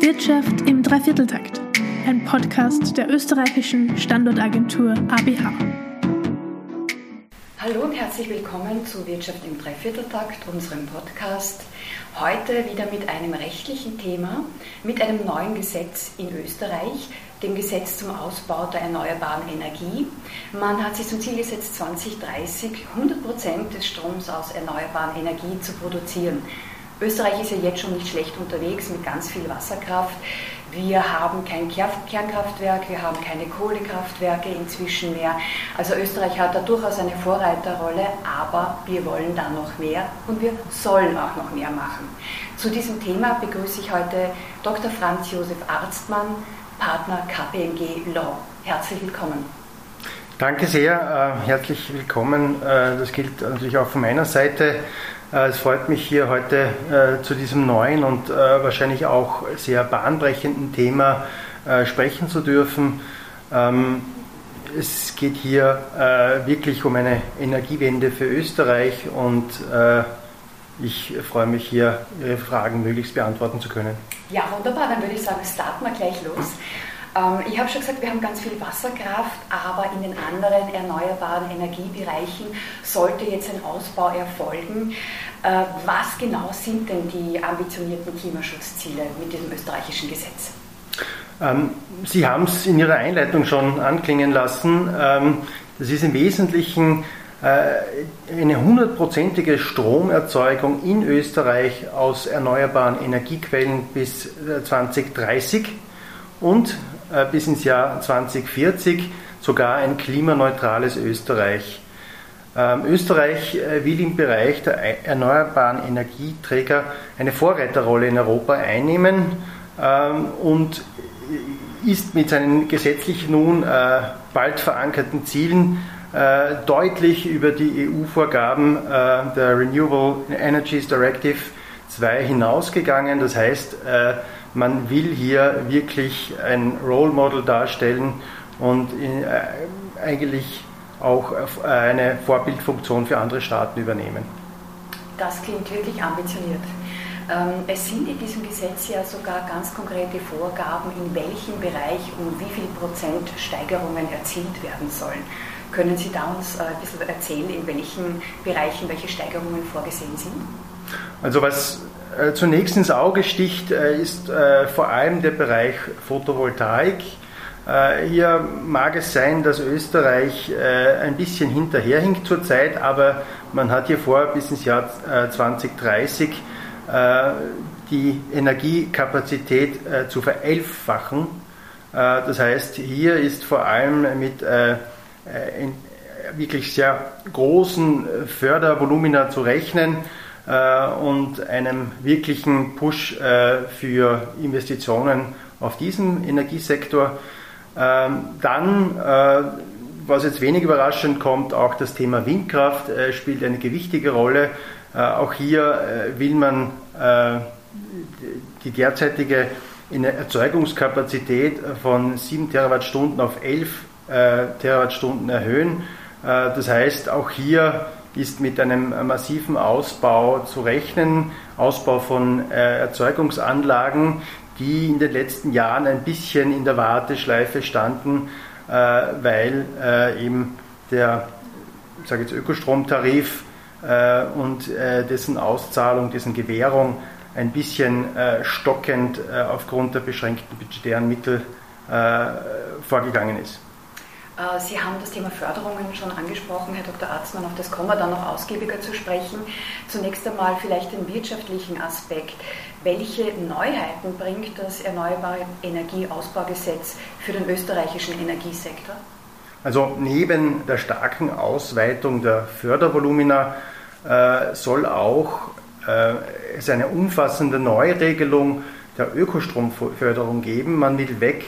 Wirtschaft im Dreivierteltakt, ein Podcast der österreichischen Standortagentur ABH. Hallo und herzlich willkommen zu Wirtschaft im Dreivierteltakt, unserem Podcast. Heute wieder mit einem rechtlichen Thema, mit einem neuen Gesetz in Österreich, dem Gesetz zum Ausbau der erneuerbaren Energie. Man hat sich zum Ziel gesetzt, 2030 100 Prozent des Stroms aus erneuerbaren Energie zu produzieren. Österreich ist ja jetzt schon nicht schlecht unterwegs mit ganz viel Wasserkraft. Wir haben kein Kernkraftwerk, wir haben keine Kohlekraftwerke inzwischen mehr. Also Österreich hat da durchaus eine Vorreiterrolle, aber wir wollen da noch mehr und wir sollen auch noch mehr machen. Zu diesem Thema begrüße ich heute Dr. Franz Josef Arztmann, Partner KPMG Law. Herzlich willkommen. Danke sehr, äh, herzlich willkommen. Äh, das gilt natürlich auch von meiner Seite. Äh, es freut mich hier heute äh, zu diesem neuen und äh, wahrscheinlich auch sehr bahnbrechenden Thema sprechen zu dürfen. Ähm, es geht hier wirklich um eine Energiewende für Österreich und ich freue mich hier, Ihre Fragen möglichst beantworten zu können. Ja, wunderbar. Dann würde ich sagen, starten wir gleich los. Ähm, ich habe schon gesagt, wir haben ganz viel Wasserkraft, aber in den anderen erneuerbaren Energiebereichen sollte jetzt ein Ausbau erfolgen. Äh, was genau sind denn die ambitionierten Klimaschutzziele mit diesem österreichischen Gesetz? Ähm, Sie haben es in Ihrer Einleitung schon anklingen lassen. Ähm, das ist im Wesentlichen äh, eine hundertprozentige Stromerzeugung in Österreich aus erneuerbaren Energiequellen bis 2030 äh, und bis ins Jahr 2040 sogar ein klimaneutrales Österreich. Ähm, Österreich äh, will im Bereich der erneuerbaren Energieträger eine Vorreiterrolle in Europa einnehmen ähm, und ist mit seinen gesetzlich nun äh, bald verankerten Zielen deutlich über die EU-Vorgaben der Renewable Energies Directive 2 hinausgegangen. Das heißt, man will hier wirklich ein Role Model darstellen und äh, eigentlich auch eine Vorbildfunktion für andere Staaten übernehmen. Das klingt wirklich ambitioniert. Ähm, es sind in diesem Gesetz ja sogar ganz konkrete Vorgaben, in welchem Bereich um wie viel Prozent Steigerungen erzielt werden sollen. Können Sie da uns äh, ein bisschen erzählen, in welchen Bereichen welche Steigerungen vorgesehen sind? Also was äh, zunächst ins Auge sticht, äh, ist äh, vor allem der Bereich Photovoltaik. Hier mag es sein, dass Österreich ein bisschen hinterherhinkt zurzeit, aber man hat hier vor, bis ins Jahr 2030 die Energiekapazität zu verelffachen. Das heißt, hier ist vor allem mit wirklich sehr großen Fördervolumina zu rechnen äh, und einem wirklichen Push äh, für Investitionen auf diesem Energiesektor. Ähm, dann, äh, was jetzt wenig überraschend kommt, auch das Thema Windkraft spielt eine gewichtige Rolle. Auch hier will man die derzeitige Erzeugungskapazität von 7 Terawattstunden auf 11 Terawattstunden erhöhen. Das heißt, auch hier ist mit einem massiven Ausbau zu rechnen, Ausbau von äh, Erzeugungsanlagen, die in den letzten Jahren ein bisschen in der Warteschleife standen, äh, weil äh, eben der sage jetzt Ökostromtarif und dessen Auszahlung, dessen Gewährung ein bisschen stockend aufgrund der beschränkten budgetären Mittel vorgegangen ist. Äh, Sie haben das Thema Förderungen schon angesprochen, Herr Dr. Arztmann, auf das kommen wir dann noch ausgiebiger zu sprechen. Zunächst einmal vielleicht den wirtschaftlichen Aspekt. Welche Neuheiten bringt das Erneuerbare Energieausbaugesetz für den österreichischen Energiesektor? Also neben der starken Ausweitung der Fördervolumina äh, soll auch äh, es eine umfassende Neuregelung der Ökostromförderung geben. Man will weg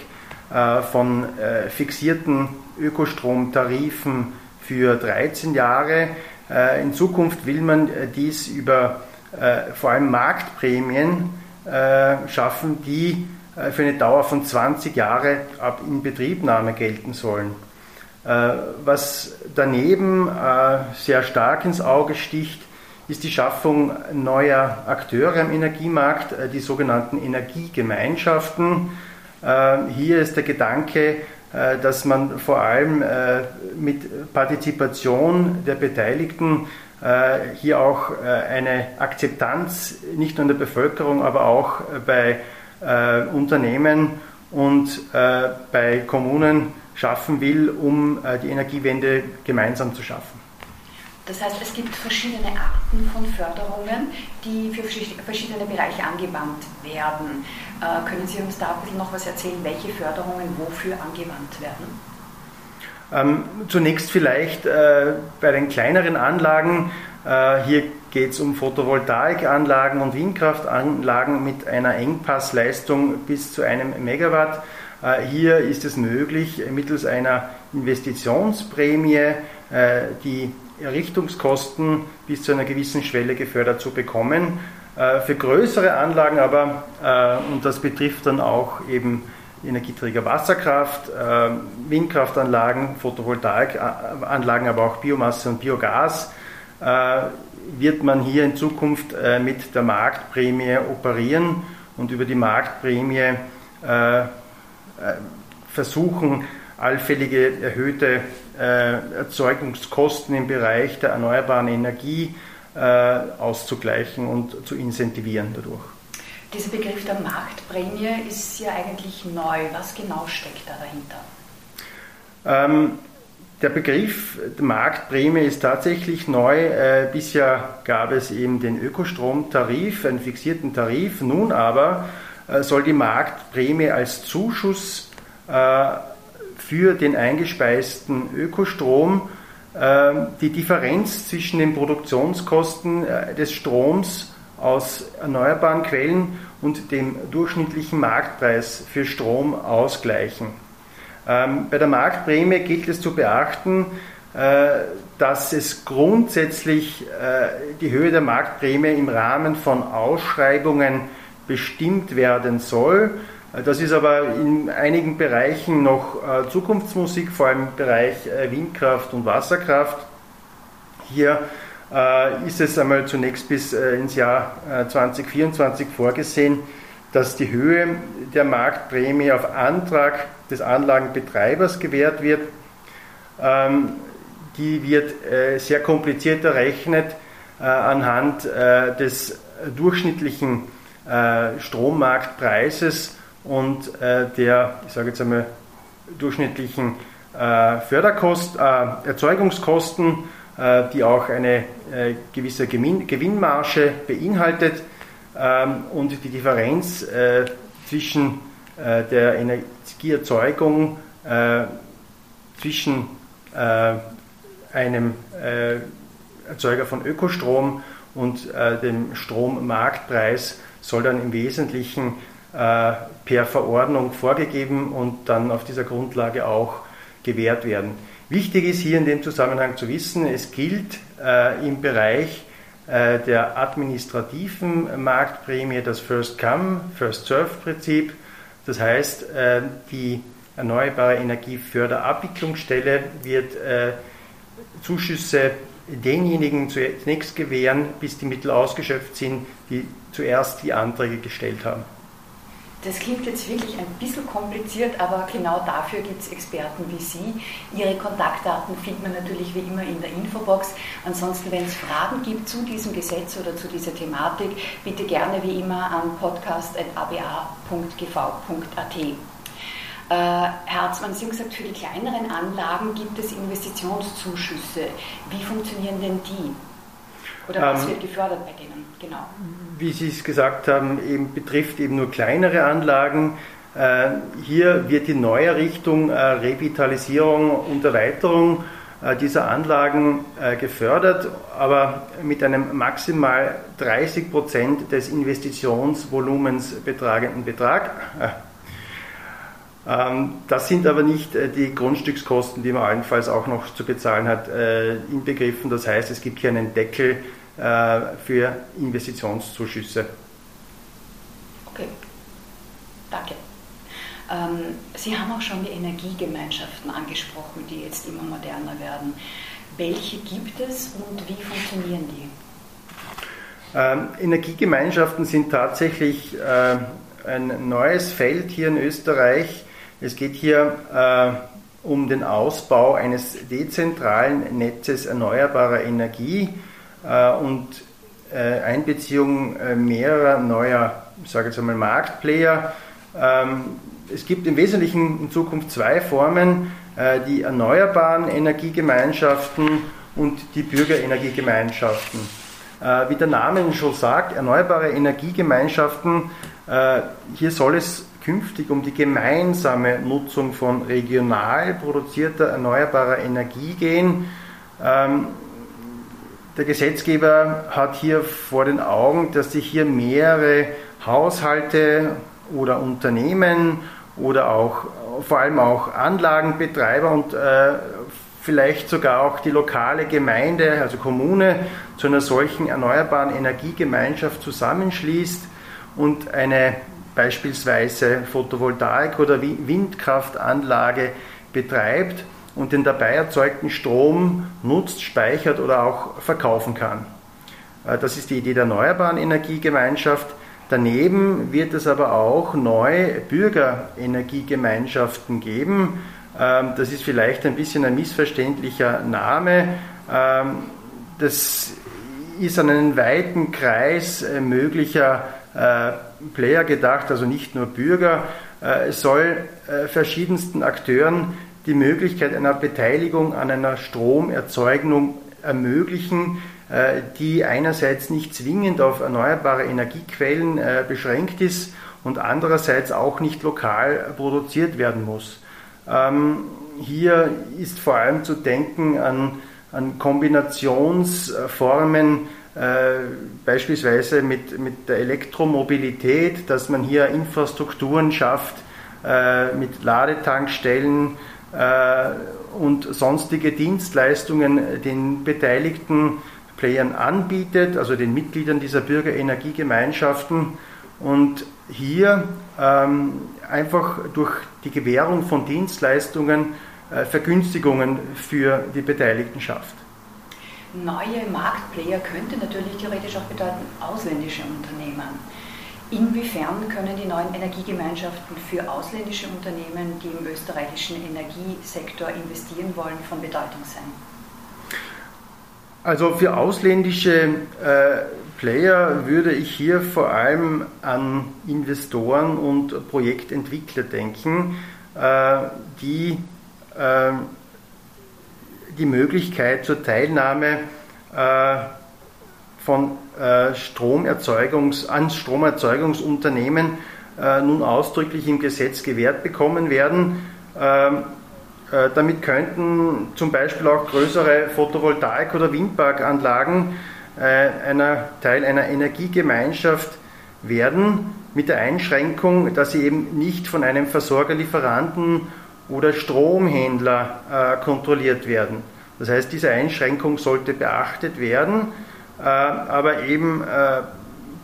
von äh, fixierten Ökostromtarifen für 13 Jahre. Äh, in Zukunft will man dies über vor allem Marktprämien schaffen, die für eine Dauer von 20 Jahre ab Inbetriebnahme gelten sollen. Was daneben sehr stark ins Auge sticht, ist die Schaffung neuer Akteure am Energiemarkt, die sogenannten Energiegemeinschaften. Hier ist der Gedanke, dass man vor allem mit Partizipation der Beteiligten hier auch eine Akzeptanz nicht nur in der Bevölkerung, aber auch bei Unternehmen und bei Kommunen schaffen will, um die Energiewende gemeinsam zu schaffen. Das heißt, es gibt verschiedene Arten von Förderungen, die für verschiedene Bereiche angewandt werden. Äh, können Sie uns da ein bisschen noch was erzählen, welche Förderungen wofür angewandt werden? Ähm, zunächst vielleicht äh, bei den kleineren Anlagen. Äh, hier geht es um Photovoltaikanlagen und Windkraftanlagen mit einer Engpassleistung bis zu einem Megawatt. Äh, hier ist es möglich, mittels einer Investitionsprämie äh, die Errichtungskosten bis zu einer gewissen Schwelle gefördert zu bekommen. Äh, für größere Anlagen aber, äh, und das betrifft dann auch eben Energieträger Wasserkraft, äh, Windkraftanlagen, Photovoltaikanlagen, aber auch Biomasse und Biogas, wird man hier in Zukunft mit der Marktprämie operieren und über die Marktprämie versuchen, allfällige erhöhte Erzeugungskosten im Bereich der erneuerbaren Energie äh, auszugleichen und zu incentivieren dadurch. Dieser Begriff der Marktprämie ist ja eigentlich neu. Was genau steckt da dahinter? Ähm, der Begriff der Marktprämie ist tatsächlich neu. Äh, bisher gab es eben den Ökostromtarif, einen fixierten Tarif. Nun aber äh, soll die Marktprämie als Zuschuss äh, für den eingespeisten Ökostrom ähm, die Differenz zwischen den Produktionskosten äh, des Stroms aus erneuerbaren Quellen und dem durchschnittlichen Marktpreis für Strom ausgleichen. Ähm, bei der Marktprämie gilt es zu beachten, äh, dass es grundsätzlich äh, die Höhe der Marktprämie im Rahmen von Ausschreibungen bestimmt werden soll. Das ist aber in einigen Bereichen noch äh, Zukunftsmusik, vor allem im Bereich äh, Windkraft und Wasserkraft. Hier äh, ist es einmal zunächst bis ins Jahr 2024 vorgesehen, dass die Höhe der Marktprämie auf Antrag des Anlagenbetreibers gewährt wird. Ähm, die wird sehr kompliziert errechnet anhand des durchschnittlichen Strommarktpreises und äh, der, ich sage jetzt einmal, durchschnittlichen äh, Förderkost, äh, Erzeugungskosten, die auch eine gewisse Gewinn, Gewinnmarge beinhaltet ähm, und die Differenz zwischen der Energieerzeugung zwischen einem Erzeuger von Ökostrom und dem Strommarktpreis soll dann im Wesentlichen per Verordnung vorgegeben und dann auf dieser Grundlage auch gewährt werden. Wichtig ist hier in dem Zusammenhang zu wissen, es gilt äh, im Bereich äh, der administrativen Marktprämie das First Come, First Serve Prinzip. Das heißt, die Erneuerbare Energieförderabwicklungsstelle wird Zuschüsse denjenigen zunächst gewähren, bis die Mittel ausgeschöpft sind, die zuerst die Anträge gestellt haben. Das klingt jetzt wirklich ein bisschen kompliziert, aber genau dafür gibt es Experten wie Sie. Ihre Kontaktdaten findet man natürlich wie immer in der Infobox. Ansonsten, wenn es Fragen gibt zu diesem Gesetz oder zu dieser Thematik, bitte gerne wie immer an podcast.aba.gv.at. Äh, Herr Harzmann, Sie haben gesagt, für die kleineren Anlagen gibt es Investitionszuschüsse. Wie funktionieren denn die? Oder was ähm, wird gefördert bei denen? Genau. Wie Sie es gesagt haben, eben betrifft eben nur kleinere Anlagen. Äh, hier wird die Neuerrichtung, äh, Revitalisierung und Erweiterung äh, dieser Anlagen gefördert, aber mit einem maximal 30 Prozent des Investitionsvolumens betragenden Betrag. Ähm, das sind aber nicht die Grundstückskosten, die man allenfalls auch noch zu bezahlen hat, inbegriffen. Das heißt, es gibt hier einen Deckel äh, für Investitionszuschüsse. Okay, danke. Ähm, Sie haben auch schon die Energiegemeinschaften angesprochen, die jetzt immer moderner werden. Welche gibt es und wie funktionieren die? Ähm, Energiegemeinschaften sind tatsächlich äh, ein neues Feld hier in Österreich. Es geht hier äh, um den Ausbau eines dezentralen Netzes erneuerbarer Energie äh, und äh, Einbeziehung äh, mehrerer neuer, ich jetzt einmal Marktplayer. Ähm, es gibt im Wesentlichen in Zukunft zwei Formen, äh, die erneuerbaren Energiegemeinschaften und die Bürgerenergiegemeinschaften. Wie der Name schon sagt, erneuerbare Energiegemeinschaften, hier soll es künftig um die gemeinsame Nutzung von regional produzierter erneuerbarer Energie gehen. Ähm, der Gesetzgeber hat hier vor den Augen, dass sich hier mehrere Haushalte oder Unternehmen oder auch vor allem auch Anlagenbetreiber und äh, vielleicht sogar auch die lokale Gemeinde, also Kommune, zu einer solchen erneuerbaren Energiegemeinschaft zusammenschließt und eine beispielsweise Photovoltaik- oder Windkraftanlage betreibt und den dabei erzeugten Strom nutzt, speichert oder auch verkaufen kann. Äh, das ist die Idee der Erneuerbaren Energiegemeinschaft. Daneben wird es aber auch neue Bürgerenergiegemeinschaften geben. Ähm, das ist vielleicht ein bisschen ein missverständlicher Name. Ähm, das ist an einen weiten Kreis äh, möglicher äh, Player gedacht, also nicht nur Bürger. Es soll verschiedensten Akteuren die Möglichkeit einer Beteiligung an einer Stromerzeugung ermöglichen, äh, die einerseits nicht zwingend auf erneuerbare Energiequellen äh, beschränkt ist und andererseits auch nicht lokal produziert werden muss. Ähm, hier ist vor allem zu denken an, an Kombinationsformen, äh, beispielsweise mit, mit der Elektromobilität, dass man hier Infrastrukturen schafft mit Ladetankstellen, äh, und sonstige Dienstleistungen den beteiligten Playern anbietet, also den Mitgliedern dieser Bürgerenergiegemeinschaften und hier ähm, einfach durch die Gewährung von Dienstleistungen äh, Vergünstigungen für die Beteiligten schafft. Neue Marktplayer könnte natürlich theoretisch auch bedeuten ausländische Unternehmen. Inwiefern können die neuen Energiegemeinschaften für ausländische Unternehmen, die im österreichischen Energiesektor investieren wollen, von Bedeutung sein? Also für ausländische äh, Player würde ich hier vor allem an Investoren und Projektentwickler denken, äh, die äh, die Möglichkeit zur Teilnahme äh, von äh, Stromerzeugungs, an Stromerzeugungsunternehmen äh, nun ausdrücklich im Gesetz gewährt bekommen werden. Ähm, äh, damit könnten zum Beispiel auch größere Photovoltaik- oder Windparkanlagen einer Teil einer Energiegemeinschaft werden, mit der Einschränkung, dass sie eben nicht von einem Versorgerlieferanten oder Stromhändler kontrolliert werden. Das heißt, diese Einschränkung sollte beachtet werden. Äh, aber eben äh,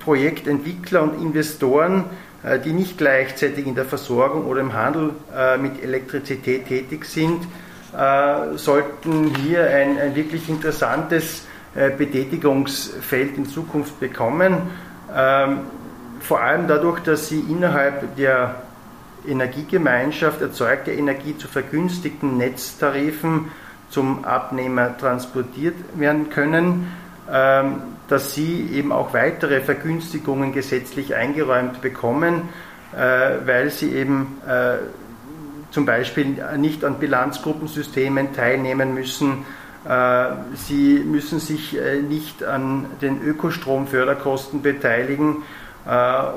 Projektentwickler und Investoren, äh, die nicht gleichzeitig in der Versorgung oder im Handel mit Elektrizität tätig sind, sollten hier ein, ein wirklich interessantes Betätigungsfeld in Zukunft bekommen. Ähm, vor allem dadurch, dass sie innerhalb der Energiegemeinschaft erzeugte Energie zu vergünstigten Netztarifen zum Abnehmer transportiert werden können ähm, dass sie eben auch weitere Vergünstigungen gesetzlich eingeräumt bekommen, äh, weil sie eben äh, zum Beispiel nicht an Bilanzgruppensystemen teilnehmen müssen. Äh, sie müssen sich nicht an den Ökostromförderkosten beteiligen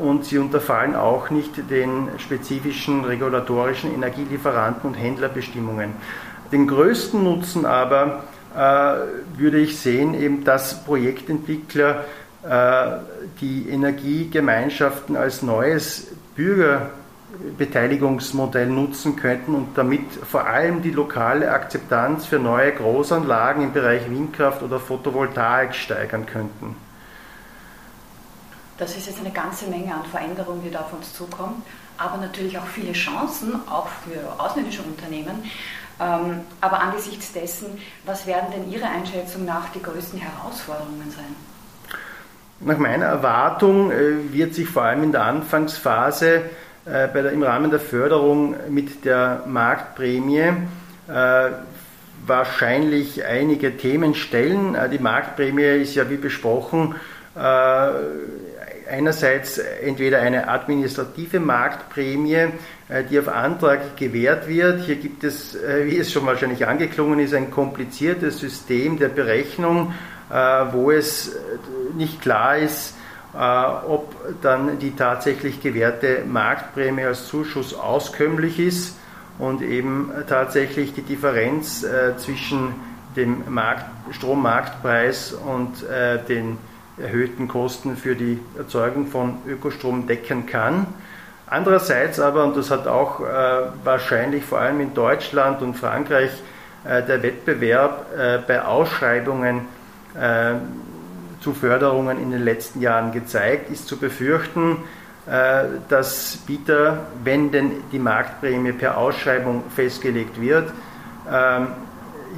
und sie unterfallen auch nicht den spezifischen regulatorischen Energielieferanten und Händlerbestimmungen. Den größten Nutzen aber äh, würde ich sehen, eben, dass Projektentwickler äh, die Energiegemeinschaften als neues Bürgerbeteiligungsmodell nutzen könnten und damit vor allem die lokale Akzeptanz für neue Großanlagen im Bereich Windkraft oder Photovoltaik steigern könnten. Das ist jetzt eine ganze Menge an Veränderungen, die da auf uns zukommt, aber natürlich auch viele Chancen, auch für ausländische Unternehmen. Ähm, aber angesichts dessen, was werden denn Ihrer Einschätzung nach die größten Herausforderungen sein? Nach meiner Erwartung äh, wird sich vor allem in der Anfangsphase äh, der, im Rahmen der Förderung mit der Marktprämie äh, wahrscheinlich einige Themen stellen. Die Marktprämie ist ja wie besprochen einerseits entweder eine administrative Marktprämie, die auf Antrag gewährt wird. Hier gibt es, wie es schon wahrscheinlich angeklungen ist, ein kompliziertes System der Berechnung äh, wo es äh, nicht klar ist, äh, ob dann die tatsächlich gewährte Marktprämie als Zuschuss auskömmlich ist und eben tatsächlich die Differenz zwischen dem Markt, Strommarktpreis und den erhöhten Kosten für die Erzeugung von Ökostrom decken kann. Andererseits aber, und das hat auch wahrscheinlich vor allem in Deutschland und Frankreich der Wettbewerb bei Ausschreibungen äh, zu Förderungen in den letzten Jahren gezeigt, ist zu befürchten, äh, dass Bieter, wenn denn die Marktprämie per Ausschreibung festgelegt wird, ähm,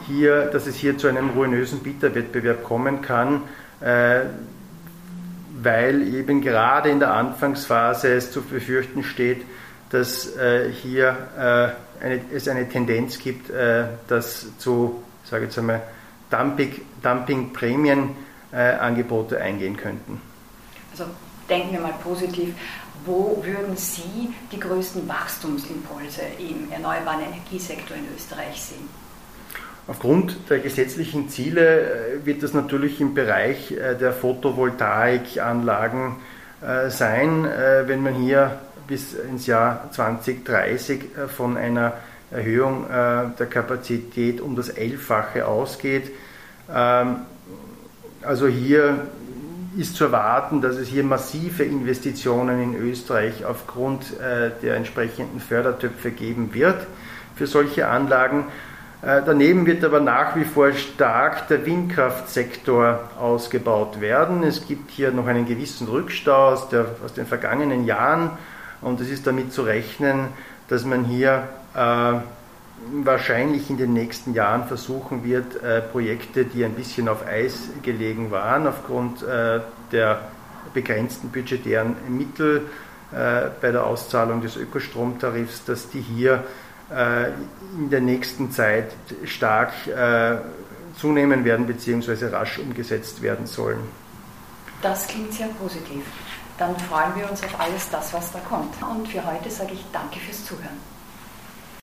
hier, dass es hier zu einem ruinösen Bieterwettbewerb kommen kann, äh, weil eben gerade in der Anfangsphase es zu befürchten steht, dass hier eine, es eine Tendenz gibt, dass zu, sage jetzt einmal, Dumping-Prämienangebote äh, eingehen könnten. Also denken wir mal positiv. Wo würden Sie die größten Wachstumsimpulse im erneuerbaren Energiesektor in Österreich sehen? Aufgrund der gesetzlichen Ziele äh, wird das natürlich im Bereich äh, der Photovoltaikanlagen sein, wenn man hier bis ins Jahr 2030 von einer Erhöhung der Kapazität um das Elffache ausgeht. Ähm, also hier ist zu erwarten, dass es hier massive Investitionen in Österreich aufgrund äh, der entsprechenden Fördertöpfe geben wird für solche Anlagen. Äh, daneben wird aber nach wie vor stark der Windkraftsektor ausgebaut werden. Es gibt hier noch einen gewissen Rückstau aus, der, aus den vergangenen Jahren und es ist damit zu rechnen, dass man hier äh, wahrscheinlich in den nächsten Jahren versuchen wird, äh, Projekte, die ein bisschen auf Eis gelegen waren, aufgrund äh, der begrenzten budgetären Mittel äh, bei der Auszahlung des Ökostromtarifs, dass die hier in der nächsten Zeit stark zunehmen werden bzw. rasch umgesetzt werden sollen. Das klingt sehr positiv. Dann freuen wir uns auf alles das, was da kommt. Und für heute sage ich danke fürs Zuhören.